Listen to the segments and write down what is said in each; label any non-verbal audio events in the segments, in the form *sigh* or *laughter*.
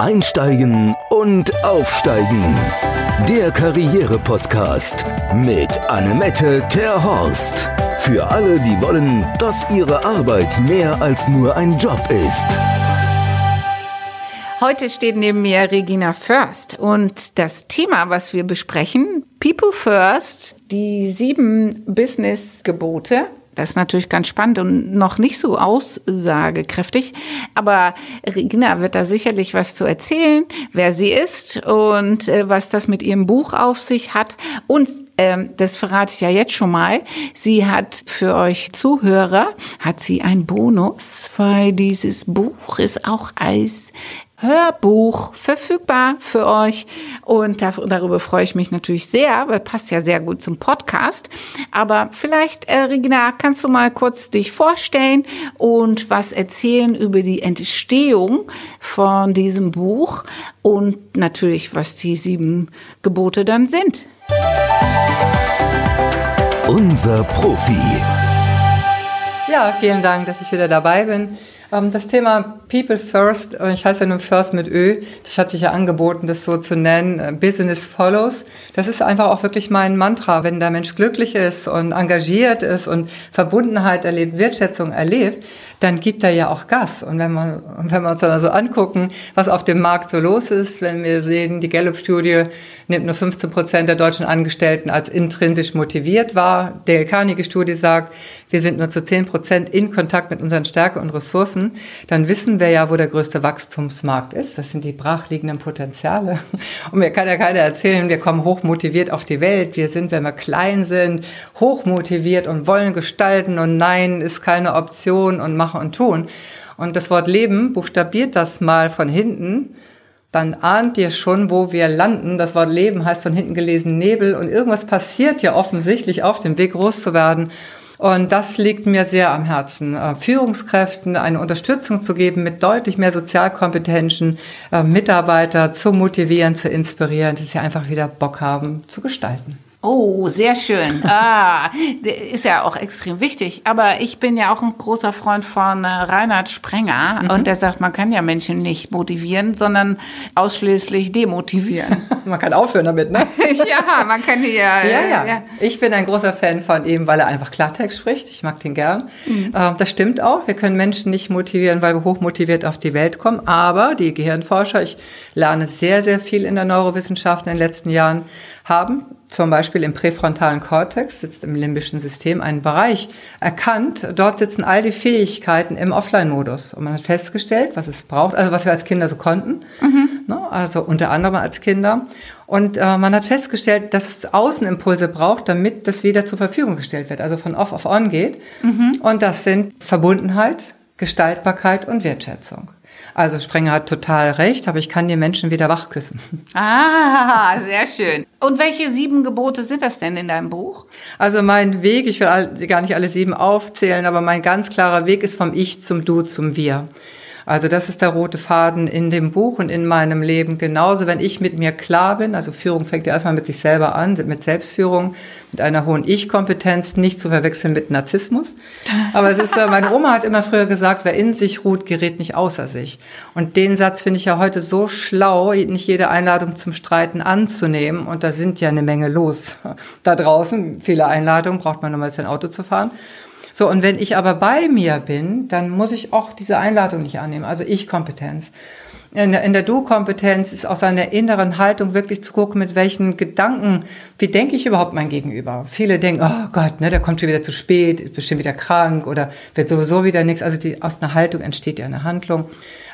Einsteigen und Aufsteigen. Der Karriere-Podcast mit Annemette Terhorst. Für alle, die wollen, dass ihre Arbeit mehr als nur ein Job ist. Heute steht neben mir Regina First und das Thema, was wir besprechen, People First, die sieben Business-Gebote das ist natürlich ganz spannend und noch nicht so aussagekräftig. Aber Regina wird da sicherlich was zu erzählen, wer sie ist und äh, was das mit ihrem Buch auf sich hat. Und ähm, das verrate ich ja jetzt schon mal. Sie hat für euch Zuhörer, hat sie einen Bonus, weil dieses Buch ist auch als Hörbuch verfügbar für euch. Und darüber freue ich mich natürlich sehr, weil passt ja sehr gut zum Podcast. Aber vielleicht, äh, Regina, kannst du mal kurz dich vorstellen und was erzählen über die Entstehung von diesem Buch und natürlich, was die sieben Gebote dann sind. Unser Profi. Ja, vielen Dank, dass ich wieder dabei bin. Ähm, das Thema People First, äh, ich heiße ja nur First mit Ö, das hat sich ja angeboten, das so zu nennen, äh, Business Follows. Das ist einfach auch wirklich mein Mantra. Wenn der Mensch glücklich ist und engagiert ist und Verbundenheit erlebt, Wertschätzung erlebt, dann gibt er ja auch Gas. Und wenn wir, wenn wir uns dann also angucken, was auf dem Markt so los ist, wenn wir sehen, die Gallup-Studie nimmt nur 15 Prozent der deutschen Angestellten als intrinsisch motiviert wahr. Der Carnegie-Studie sagt, wir sind nur zu 10 Prozent in Kontakt mit unseren Stärke und Ressourcen. Dann wissen wir ja, wo der größte Wachstumsmarkt ist. Das sind die brachliegenden Potenziale. Und mir kann ja keiner erzählen, wir kommen hochmotiviert auf die Welt. Wir sind, wenn wir klein sind, hochmotiviert und wollen gestalten und nein ist keine Option und machen und tun. Und das Wort Leben buchstabiert das mal von hinten dann ahnt ihr schon, wo wir landen. Das Wort Leben heißt von hinten gelesen Nebel und irgendwas passiert ja offensichtlich auf dem Weg groß zu werden. Und das liegt mir sehr am Herzen, äh, Führungskräften eine Unterstützung zu geben mit deutlich mehr Sozialkompetenzen, äh, Mitarbeiter zu motivieren, zu inspirieren, dass sie einfach wieder Bock haben zu gestalten. Oh, sehr schön. *laughs* Ah, ist ja auch extrem wichtig. Aber ich bin ja auch ein großer Freund von äh, Reinhard Sprenger mhm. und der sagt, man kann ja Menschen nicht motivieren, sondern ausschließlich demotivieren. *laughs* man kann aufhören damit, ne? *laughs* ja, man kann ja, ja, ja, ja. Ich bin ein großer Fan von ihm, weil er einfach Klartext spricht. Ich mag den gern. Mhm. Ähm, das stimmt auch. Wir können Menschen nicht motivieren, weil wir hochmotiviert auf die Welt kommen. Aber die Gehirnforscher, ich lerne sehr, sehr viel in der Neurowissenschaft in den letzten Jahren, haben zum Beispiel im präfrontalen Kortex, sitzt im limbischen System, einen Bereich erkannt. Dort sitzen all die Fähigkeiten im Offline-Modus. Und man hat festgestellt, was es braucht, also was wir als Kinder so konnten, mhm. ne, also unter anderem als Kinder. Und äh, man hat festgestellt, dass es Außenimpulse braucht, damit das wieder zur Verfügung gestellt wird, also von off auf on geht. Mhm. Und das sind Verbundenheit, Gestaltbarkeit und Wertschätzung. Also Sprenger hat total recht, aber ich kann die Menschen wieder wachküssen. *laughs* Ah, sehr schön. Und welche sieben Gebote sind das denn in deinem Buch? Also mein Weg, ich will gar nicht alle sieben aufzählen, aber mein ganz klarer Weg ist vom Ich zum Du zum Wir. Also das ist der rote Faden in dem Buch und in meinem Leben. Genauso, wenn ich mit mir klar bin, also Führung fängt ja erstmal mit sich selber an, mit Selbstführung, mit einer hohen Ich-Kompetenz, nicht zu verwechseln mit Narzissmus. Aber es ist, meine Oma hat immer früher gesagt, wer in sich ruht, gerät nicht außer sich. Und den Satz finde ich ja heute so schlau, nicht jede Einladung zum Streiten anzunehmen. Und da sind ja eine Menge los da draußen. Viele Einladungen braucht man, um jetzt ein Auto zu fahren. So, und wenn ich aber bei mir bin, dann muss ich auch diese Einladung nicht annehmen, also Ich-Kompetenz. In der, der Du-Kompetenz ist aus einer inneren Haltung wirklich zu gucken, mit welchen Gedanken, wie denke ich überhaupt mein Gegenüber? Viele denken, oh Gott, ne, der kommt schon wieder zu spät, ist bestimmt wieder krank oder wird sowieso wieder nichts. Also die, aus einer Haltung entsteht ja eine Handlung.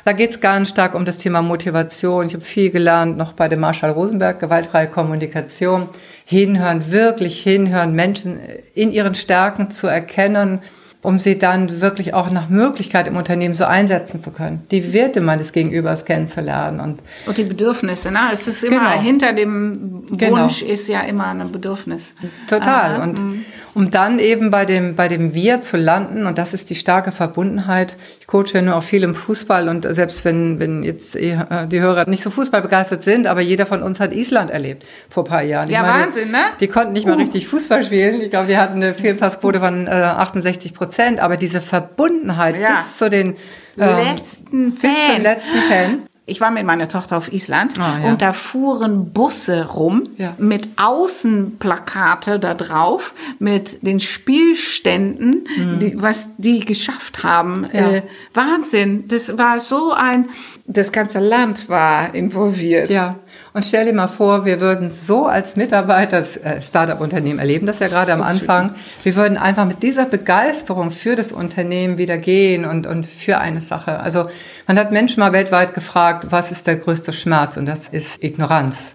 Da geht es ganz stark um das Thema Motivation. Ich habe viel gelernt, noch bei dem Marshall Rosenberg, gewaltfreie Kommunikation hinhören, wirklich hinhören, Menschen in ihren Stärken zu erkennen, um sie dann wirklich auch nach Möglichkeit im Unternehmen so einsetzen zu können, die Werte meines Gegenübers kennenzulernen und und die Bedürfnisse, ne? Es ist immer genau. hinter dem genau. Wunsch genau. ist ja immer ein Bedürfnis. Total Aha. und mhm um dann eben bei dem, bei dem Wir zu landen. Und das ist die starke Verbundenheit. Ich coache ja nur auch viel im Fußball und selbst wenn, wenn jetzt äh, die Hörer nicht so fußballbegeistert sind, aber jeder von uns hat Island erlebt vor ein paar Jahren. Ja, meine, Wahnsinn, ne? Die konnten nicht mal uh. richtig Fußball spielen. Ich glaube, die hatten eine Fehlpassquote von äh, 68 Prozent, aber diese Verbundenheit ja. bis zu den äh, letzten Fan. bis zum letzten Fan Ich war mit meiner Tochter auf Island Ah, ja. und da fuhren Busse rum Ja. mit Außenplakate da drauf, mit den Spielständen, die, was die geschafft haben. Mhm. Ja. Äh, Wahnsinn. Das war so ein, das ganze Land war involviert. Ja, und stell dir mal vor, wir würden so als Mitarbeiter, das äh, Startup-Unternehmen erleben das ja gerade am Anfang, wir würden einfach mit dieser Begeisterung für das Unternehmen wieder gehen und, und für eine Sache. Also man hat Menschen mal weltweit gefragt, was ist der größte Schmerz? Und das ist Ignoranz.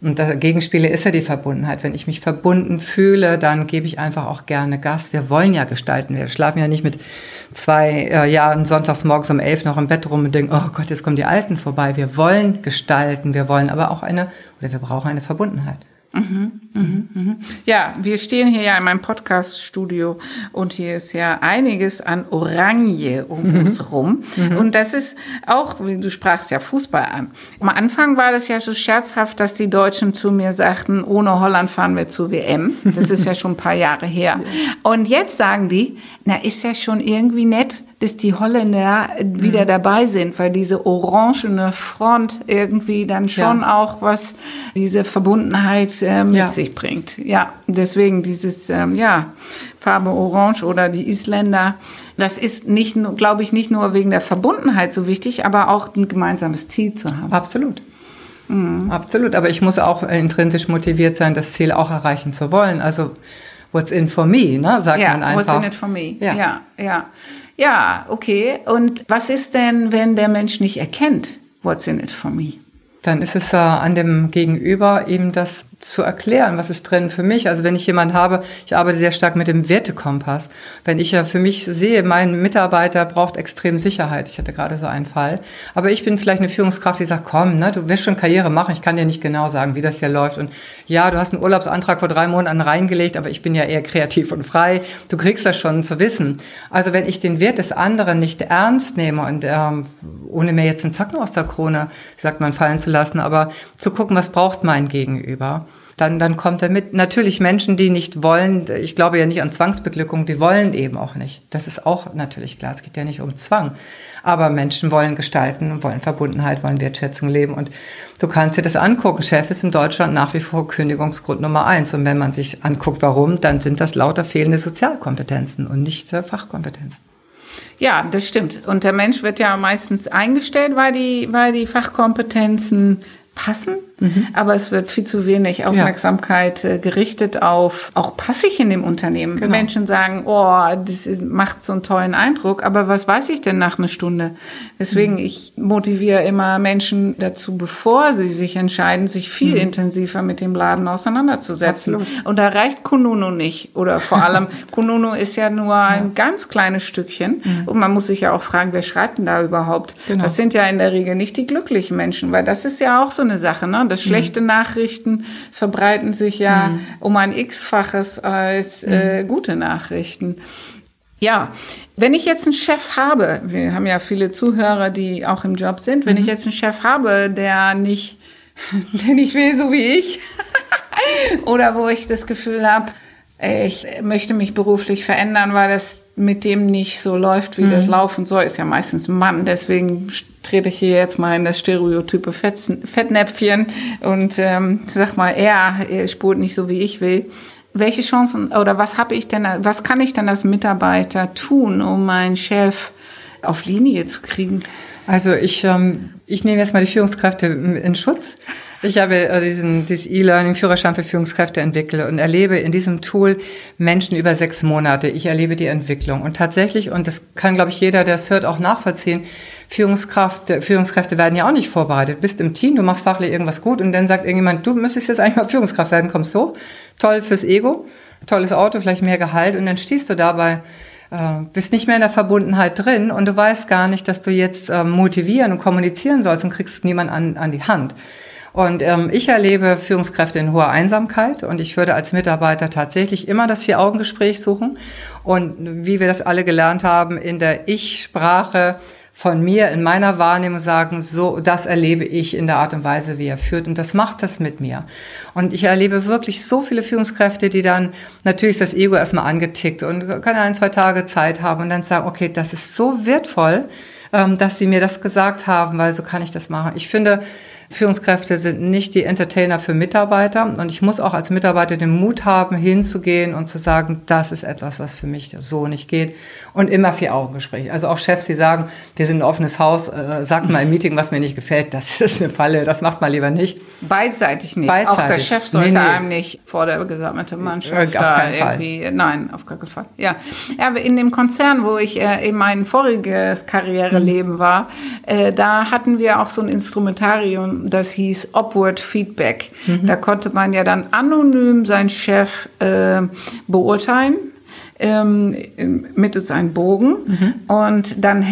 Und der Gegenspieler ist ja die Verbundenheit. Wenn ich mich verbunden fühle, dann gebe ich einfach auch gerne Gas. Wir wollen ja gestalten. Wir schlafen ja nicht mit zwei äh, Jahren sonntags morgens um elf noch im Bett rum und denken, oh Gott, jetzt kommen die Alten vorbei. Wir wollen gestalten. Wir wollen aber auch eine, oder wir brauchen eine Verbundenheit. Ja, wir stehen hier ja in meinem Podcast-Studio und hier ist ja einiges an Orange um Mhm. uns rum. Und das ist auch, wie du sprachst ja Fußball an. Am Anfang war das ja so scherzhaft, dass die Deutschen zu mir sagten, ohne Holland fahren wir zur WM. Das ist ja schon ein paar Jahre her. *laughs* Und jetzt sagen die, na, ist ja schon irgendwie nett, dass die Holländer wieder Mhm. dabei sind, weil diese orangene Front irgendwie dann schon Ja. auch was diese Verbundenheit äh, mit Ja. sich bringt. Ja, deswegen dieses, ähm, ja, Farbe Orange oder die Isländer, das ist nicht, nur, glaube ich, nicht nur wegen der Verbundenheit so wichtig, aber auch ein gemeinsames Ziel zu haben. Absolut. Absolut. Aber ich muss auch intrinsisch motiviert sein, das Ziel auch erreichen zu wollen. Also, what's in for me, ne, sagt ja, man einfach. what's in it for me? Ja. ja, ja. Ja, okay. Und was ist denn, wenn der Mensch nicht erkennt, what's in it for me? Dann ist es äh, an dem Gegenüber eben das zu erklären, was ist drin für mich. Also wenn ich jemanden habe, ich arbeite sehr stark mit dem Wertekompass. Wenn ich ja für mich sehe, mein Mitarbeiter braucht extrem Sicherheit. Ich hatte gerade so einen Fall. Aber ich bin vielleicht eine Führungskraft, die sagt, komm, ne, du wirst schon Karriere machen. Ich kann dir nicht genau sagen, wie das hier läuft. Und ja, du hast einen Urlaubsantrag vor drei Monaten reingelegt, aber ich bin ja eher kreativ und frei. Du kriegst das schon zu wissen. Also wenn ich den Wert des anderen nicht ernst nehme und ähm, ohne mir jetzt einen Zacken aus der Krone, sagt man, fallen zu lassen, aber zu gucken, was braucht mein Gegenüber dann, dann kommt er mit. Natürlich Menschen, die nicht wollen, ich glaube ja nicht an Zwangsbeglückung, die wollen eben auch nicht. Das ist auch natürlich klar, es geht ja nicht um Zwang. Aber Menschen wollen gestalten, wollen Verbundenheit, wollen Wertschätzung leben. Und du kannst dir das angucken. Chef ist in Deutschland nach wie vor Kündigungsgrund Nummer eins. Und wenn man sich anguckt, warum, dann sind das lauter fehlende Sozialkompetenzen und nicht äh, Fachkompetenzen. Ja, das stimmt. Und der Mensch wird ja meistens eingestellt, weil die, weil die Fachkompetenzen passen, aber es wird viel zu wenig Aufmerksamkeit äh, gerichtet auf, auch passe ich in dem Unternehmen. Genau. Menschen sagen, oh, das ist, macht so einen tollen Eindruck, aber was weiß ich denn nach einer Stunde? Deswegen, ich motiviere immer Menschen dazu, bevor sie sich entscheiden, sich viel intensiver mit dem Laden auseinanderzusetzen. Absolut. Und da reicht Kununu nicht. Oder vor *laughs* allem, Kununu ist ja nur ein ganz kleines Stückchen. Und man muss sich ja auch fragen, wer schreibt denn da überhaupt? Genau. Das sind ja in der Regel nicht die glücklichen Menschen, weil das ist ja auch so eine Sache, ne? Dass schlechte Nachrichten verbreiten sich ja um ein X-faches als äh, gute Nachrichten. Ja, wenn ich jetzt einen Chef habe, wir haben ja viele Zuhörer, die auch im Job sind, wenn ich jetzt einen Chef habe, der nicht, *laughs* der nicht will, so wie ich, *laughs* oder wo ich das Gefühl habe, ich möchte mich beruflich verändern, weil das mit dem nicht so läuft, wie das laufen soll, ist ja meistens ein Mann. Deswegen trete ich hier jetzt mal in das stereotype Fettnäpfchen und ähm, sag mal, er, er spurt nicht so, wie ich will. Welche Chancen oder was habe ich denn, was kann ich denn als Mitarbeiter tun, um meinen Chef auf Linie zu kriegen? Also ich, ähm, ich nehme jetzt mal die Führungskräfte in Schutz. Ich habe äh, diesen dieses E-Learning Führerschein für Führungskräfte entwickelt und erlebe in diesem Tool Menschen über sechs Monate. Ich erlebe die Entwicklung und tatsächlich und das kann glaube ich jeder, der es hört, auch nachvollziehen. Führungskraft, Führungskräfte werden ja auch nicht vorbereitet. Bist im Team, du machst fachlich irgendwas gut und dann sagt irgendjemand, du müsstest jetzt eigentlich mal Führungskraft werden, kommst hoch, toll fürs Ego, tolles Auto, vielleicht mehr Gehalt und dann stehst du dabei äh, bist nicht mehr in der Verbundenheit drin und du weißt gar nicht, dass du jetzt äh, motivieren und kommunizieren sollst und kriegst niemand an, an die Hand. Und ähm, ich erlebe Führungskräfte in hoher Einsamkeit und ich würde als Mitarbeiter tatsächlich immer das Vier-Augen-Gespräch suchen. Und wie wir das alle gelernt haben, in der Ich-Sprache von mir in meiner Wahrnehmung sagen, so, das erlebe ich in der Art und Weise, wie er führt. Und das macht das mit mir. Und ich erlebe wirklich so viele Führungskräfte, die dann natürlich das Ego erstmal angetickt und kann ein, zwei Tage Zeit haben und dann sagen, okay, das ist so wertvoll, ähm, dass sie mir das gesagt haben, weil so kann ich das machen. Ich finde, Führungskräfte sind nicht die Entertainer für Mitarbeiter. Und ich muss auch als Mitarbeiter den Mut haben, hinzugehen und zu sagen, das ist etwas, was für mich so nicht geht. Und immer vier Augengespräch. Also auch Chefs, die sagen, wir sind ein offenes Haus, äh, sagt mal im Meeting, was mir nicht gefällt. Das *laughs* ist eine Falle, das macht man lieber nicht. Beidseitig nicht. Beidseitig. Auch der Chef sollte Nee, nee. einem nicht vor der gesammelten Mannschaft Äh, auf da keinen Fall. irgendwie. Nein, auf gar keinen Fall. Ja. ja, aber in dem Konzern, wo ich äh, in mein voriges Karriereleben war, äh, da hatten wir auch so ein Instrumentarium, das hieß Upward Feedback. Mhm. Da konnte man ja dann anonym seinen Chef äh, beurteilen. Ähm, mittels einem Bogen Mhm. und dann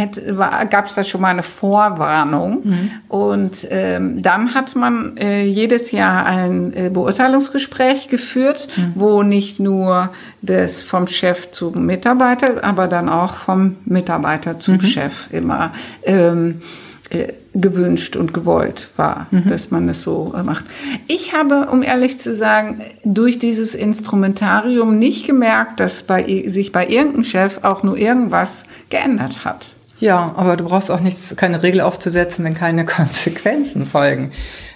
gab es da schon mal eine Vorwarnung Mhm. und ähm, dann hat man äh, jedes Jahr ein äh, Beurteilungsgespräch geführt, Mhm. wo nicht nur das vom Chef zum Mitarbeiter, aber dann auch vom Mitarbeiter Mhm. zum Chef immer ähm, äh, gewünscht und gewollt war, Mhm. dass man es so äh, macht. Ich habe, um ehrlich zu sagen, durch dieses Instrumentarium nicht gemerkt, dass bei, sich bei irgendeinem Chef auch nur irgendwas geändert hat. Ja, aber du brauchst auch nichts, keine Regel aufzusetzen, wenn keine *laughs* Konsequenzen folgen.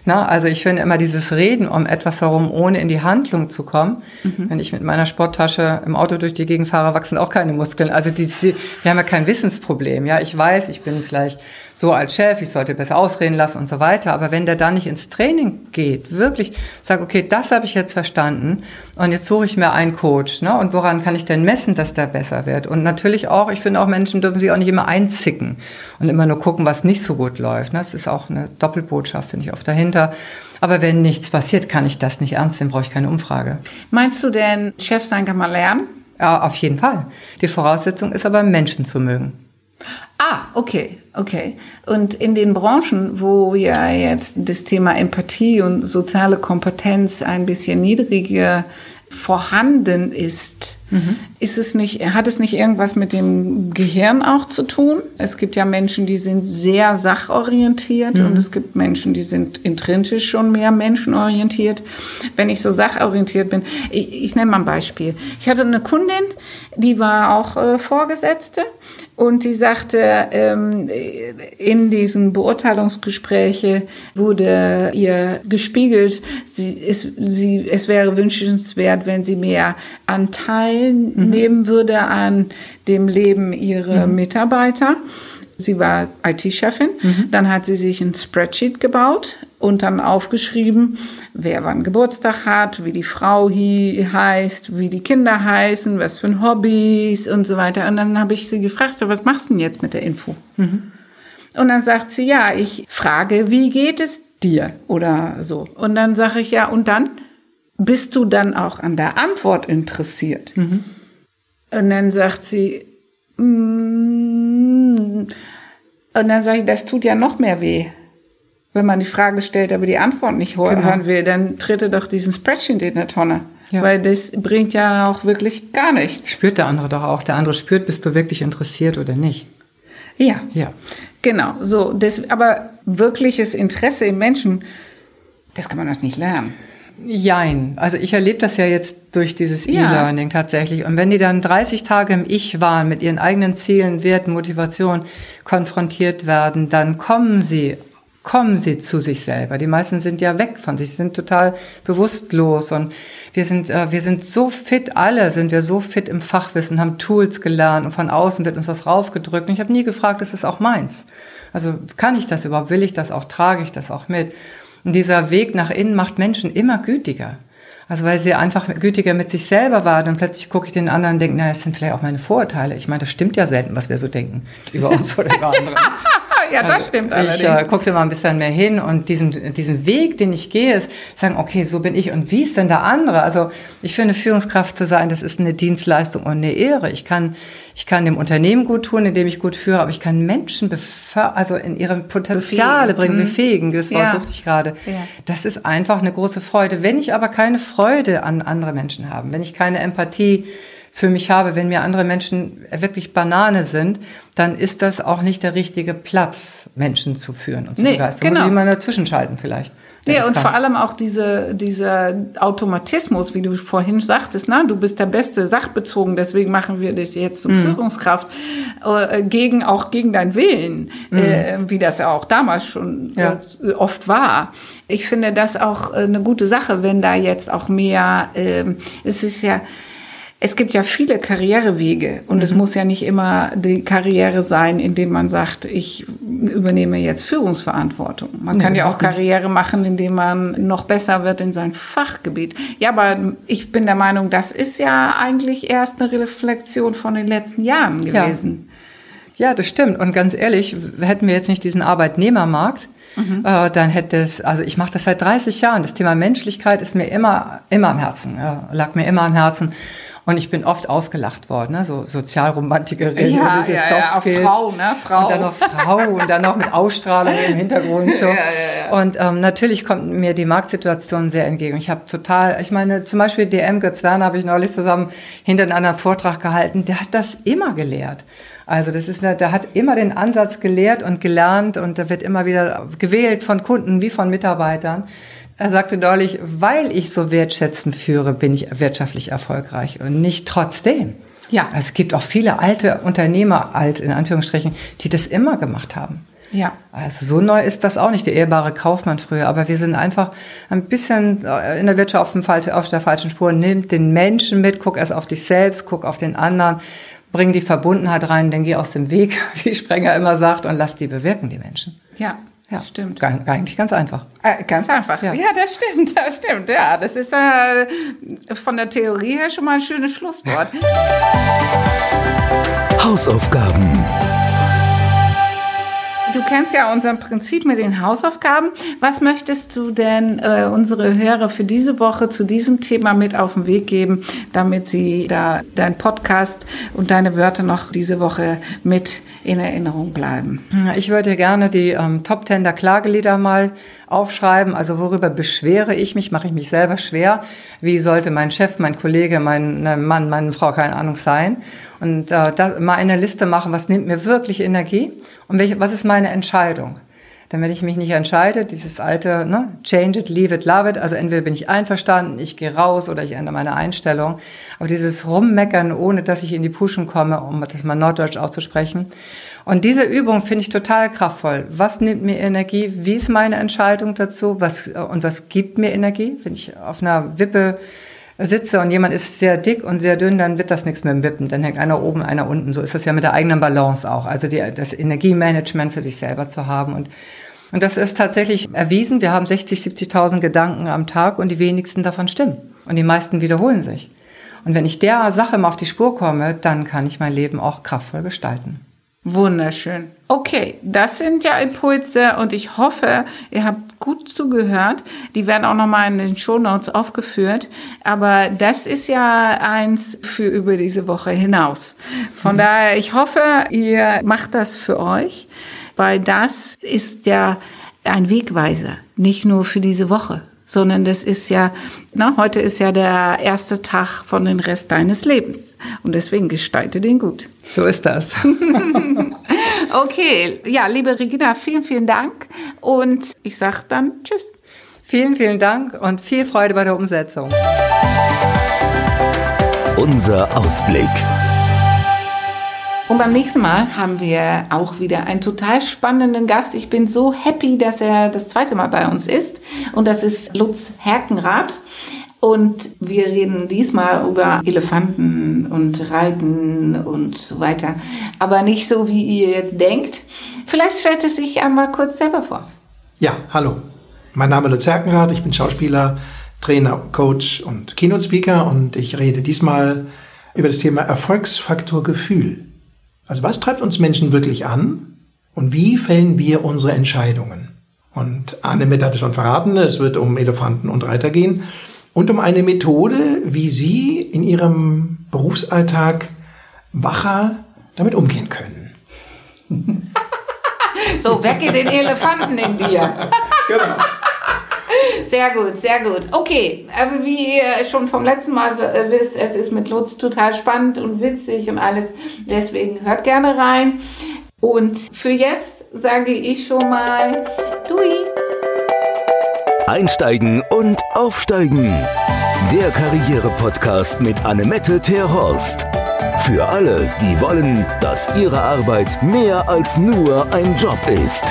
Na, also ich finde immer dieses Reden um etwas herum, ohne in die Handlung zu kommen. Wenn ich mit meiner Sporttasche im Auto durch die Gegend fahre, wachsen auch keine Muskeln. Also die, die, wir haben ja kein Wissensproblem. Ja, ich weiß, ich bin vielleicht so als Chef, ich sollte besser ausreden lassen und so weiter. Aber wenn der da nicht ins Training geht, wirklich sagt, okay, das habe ich jetzt verstanden und jetzt suche ich mir einen Coach. Ne? Und woran kann ich denn messen, dass der besser wird? Und natürlich auch, ich finde auch Menschen dürfen sich auch nicht immer einzicken und immer nur gucken, was nicht so gut läuft. Ne? Das ist auch eine Doppelbotschaft, finde ich, oft dahinter. Aber wenn nichts passiert, kann ich das nicht ernst nehmen, brauche ich keine Umfrage. Meinst du denn, Chef sein kann man lernen? Ja, auf jeden Fall. Die Voraussetzung ist aber, Menschen zu mögen. Ah, okay, okay. Und in den Branchen, wo ja jetzt das Thema Empathie und soziale Kompetenz ein bisschen niedriger vorhanden ist, ist es nicht, hat es nicht irgendwas mit dem Gehirn auch zu tun? Es gibt ja Menschen, die sind sehr sachorientiert und es gibt Menschen, die sind intrinsisch schon mehr menschenorientiert. Wenn ich so sachorientiert bin, ich, ich nenne mal ein Beispiel. Ich hatte eine Kundin, die war auch äh, Vorgesetzte und die sagte, ähm, in diesen Beurteilungsgespräche wurde ihr gespiegelt, sie, es, sie, es wäre wünschenswert, wenn sie mehr Anteil nehmen würde an dem Leben ihrer Mitarbeiter. Sie war IT-Chefin. Dann hat sie sich ein Spreadsheet gebaut und dann aufgeschrieben, wer wann Geburtstag hat, wie die Frau heißt, wie die Kinder heißen, was für ein Hobbys und so weiter. Und dann habe ich sie gefragt, so, was machst du denn jetzt mit der Info? Und dann sagt sie, ja, ich frage, wie geht es dir? Oder so. Und dann sage ich, ja, und dann? Bist du dann auch an der Antwort interessiert? Und dann sagt sie, mm, und dann sage ich, das tut ja noch mehr weh. Wenn man die Frage stellt, aber die Antwort nicht Genau. hören will, dann tritt er doch diesen Spreadsheet in der Tonne. Ja. Weil das bringt ja auch wirklich gar nichts. Spürt der andere doch auch. Der andere spürt, bist du wirklich interessiert oder nicht. Ja. Ja. Genau, so, das, aber wirkliches Interesse im Menschen, das kann man doch nicht lernen. Jein. Also ich erlebe das ja jetzt durch dieses Ja. E-Learning tatsächlich. Und wenn die dann 30 Tage im Ich waren, mit ihren eigenen Zielen, Werten, Motivation konfrontiert werden, dann kommen sie, kommen sie zu sich selber. Die meisten sind ja weg von sich, sind total bewusstlos und wir sind, äh, wir sind so fit, alle sind wir so fit im Fachwissen, haben Tools gelernt und von außen wird uns was raufgedrückt. Und ich habe nie gefragt, ist das auch meins? Also kann ich das überhaupt? Will ich das auch? Trage ich das auch mit? Und dieser Weg nach innen macht Menschen immer gütiger. Also weil sie einfach gütiger mit sich selber waren und plötzlich gucke ich den anderen und denke, naja, es sind vielleicht auch meine Vorurteile. Ich meine, das stimmt ja selten, was wir so denken *laughs* über uns oder über andere. Ja, das stimmt Ich äh, allerdings. guckte mal ein bisschen mehr hin und diesen, diesen Weg, den ich gehe, ist sagen, okay, so bin ich und wie ist denn der andere? Also ich finde, Führungskraft zu sein, das ist eine Dienstleistung und eine Ehre. Ich kann, ich kann dem Unternehmen gut tun, indem ich gut führe, aber ich kann Menschen also in ihre Potenziale Befähigen. bringen, befähigen. Das Wort Ja. suchte ich gerade. Ja. Das ist einfach eine große Freude. Wenn ich aber keine Freude an andere Menschen habe, wenn ich keine Empathie für mich habe, wenn mir andere Menschen wirklich Banane sind, dann ist das auch nicht der richtige Platz, Menschen zu führen und zu nee, begeistern. Genau. Muss ich immer dazwischen schalten vielleicht. Ja, und kann. vor allem auch diese, dieser Automatismus, wie du vorhin sagtest, na, du bist der beste sachbezogen, deswegen machen wir dich jetzt zur mhm. Führungskraft, äh, gegen, auch gegen deinen Willen, mhm. äh, wie das ja auch damals schon ja. äh, oft war. Ich finde das auch äh, eine gute Sache, wenn da jetzt auch mehr, äh, es ist ja, es gibt ja viele Karrierewege und mhm. es muss ja nicht immer die Karriere sein, indem man sagt, ich übernehme jetzt Führungsverantwortung. Man kann ja, ja auch Karriere machen, indem man noch besser wird in sein Fachgebiet. Ja, aber ich bin der Meinung, das ist ja eigentlich erst eine Reflexion von den letzten Jahren gewesen. Ja, ja das stimmt. Und ganz ehrlich, hätten wir jetzt nicht diesen Arbeitnehmermarkt, Mhm. Äh, dann hätte es, also ich mache das seit 30 Jahren. Das Thema Menschlichkeit ist mir immer, immer am Herzen, lag mir immer am Herzen. Und ich bin oft ausgelacht worden, ne? so Sozialromantikerin, ja, diese ja, Soft Skills. Ja, Frau, ne? Frau. Und dann noch Frau und dann noch mit Ausstrahlung im Hintergrund. *laughs* So. Ja, ja. Und ähm, natürlich kommt mir die Marktsituation sehr entgegen. Ich habe total, ich meine, zum Beispiel DM Götz Werner habe ich neulich zusammen hinter einem Vortrag gehalten. Der hat das immer gelehrt. Also das ist, der hat immer den Ansatz gelehrt und gelernt und der wird immer wieder gewählt von Kunden wie von Mitarbeitern. Er sagte deutlich, weil ich so wertschätzend führe, bin ich wirtschaftlich erfolgreich und nicht trotzdem. Ja. Es gibt auch viele alte Unternehmer, alt in Anführungsstrichen, die das immer gemacht haben. Ja. Also so neu ist das auch nicht, der ehrbare Kaufmann früher. Aber wir sind einfach ein bisschen äh, in der Wirtschaft auf, der falschen Spur. Nimm den Menschen mit, guck erst auf dich selbst, guck auf den anderen, bring die Verbundenheit rein, dann geh aus dem Weg, *laughs* wie Sprenger immer sagt, und lass die bewirken, die Menschen. Ja. Ja, stimmt. Eigentlich ganz einfach. Äh, ganz einfach. Ja. ja. das stimmt, das stimmt. Ja, das ist äh, von der Theorie her schon mal ein schönes Schlusswort. Hausaufgaben. Du kennst ja unser Prinzip mit den Hausaufgaben. Was möchtest du denn äh, unsere Hörer für diese Woche zu diesem Thema mit auf den Weg geben, damit sie da dein Podcast und deine Wörter noch diese Woche mit in Erinnerung bleiben? Ich würde gerne die ähm, Top Ten der Klagelieder mal aufschreiben. Also worüber beschwere ich mich? Mache ich mich selber schwer? Wie sollte mein Chef, mein Kollege, mein ne, Mann, meine Frau, keine Ahnung sein? Und äh, da mal eine Liste machen, was nimmt mir wirklich Energie und welche, was ist meine Entscheidung. Denn wenn ich mich nicht entscheide, dieses alte, ne, change it, leave it, love it, also entweder bin ich einverstanden, ich gehe raus oder ich ändere meine Einstellung. Aber dieses Rummeckern, ohne dass ich in die Puschen komme, um das mal norddeutsch auszusprechen. Und diese Übung finde ich total kraftvoll. Was nimmt mir Energie? Wie ist meine Entscheidung dazu? Was, und was gibt mir Energie? Wenn ich auf einer Wippe sitze und jemand ist sehr dick und sehr dünn, dann wird das nichts mit dem Wippen. Dann hängt einer oben, einer unten. So ist das ja mit der eigenen Balance auch. Also die, das Energiemanagement für sich selber zu haben. Und, und das ist tatsächlich erwiesen. Wir haben 60, 70.000 Gedanken am Tag und die wenigsten davon stimmen. Und die meisten wiederholen sich. Und wenn ich der Sache mal auf die Spur komme, dann kann ich mein Leben auch kraftvoll gestalten. Wunderschön. Okay, das sind ja Impulse und ich hoffe, ihr habt gut zugehört. Die werden auch nochmal in den Show Notes aufgeführt. Aber das ist ja eins für über diese Woche hinaus. Von mhm. daher, ich hoffe, ihr macht das für euch, weil das ist ja ein Wegweiser, nicht nur für diese Woche, sondern das ist ja, na, heute ist ja der erste Tag von den Rest deines Lebens. Und deswegen gestalte den gut. So ist das. *laughs* okay, ja, liebe Regina, vielen, vielen Dank. Und ich sage dann Tschüss. Vielen, vielen Dank und viel Freude bei der Umsetzung. Unser Ausblick. Und beim nächsten Mal haben wir auch wieder einen total spannenden Gast. Ich bin so happy, dass er das zweite Mal bei uns ist. Und das ist Lutz Herkenrath. Und wir reden diesmal über Elefanten und Reiten und so weiter. Aber nicht so, wie ihr jetzt denkt. Vielleicht stellt es sich einmal kurz selber vor. Ja, hallo. Mein Name ist Lutz Herkenrath. Ich bin Schauspieler, Trainer, Coach und Keynote-Speaker. Und ich rede diesmal über das Thema Erfolgsfaktor Gefühl. Also was treibt uns Menschen wirklich an und wie fällen wir unsere Entscheidungen? Und Annemette hatte schon verraten, es wird um Elefanten und Reiter gehen und um eine Methode, wie Sie in Ihrem Berufsalltag wacher damit umgehen können. *laughs* so, wecke den Elefanten in dir. genau. Sehr gut, sehr gut. Okay, aber wie ihr schon vom letzten Mal wisst, es ist mit Lutz total spannend und witzig und alles. Deswegen hört gerne rein. Und für jetzt sage ich schon mal Dui. Einsteigen und aufsteigen. Der Karriere-Podcast mit Annemette Terhorst. Für alle, die wollen, dass ihre Arbeit mehr als nur ein Job ist.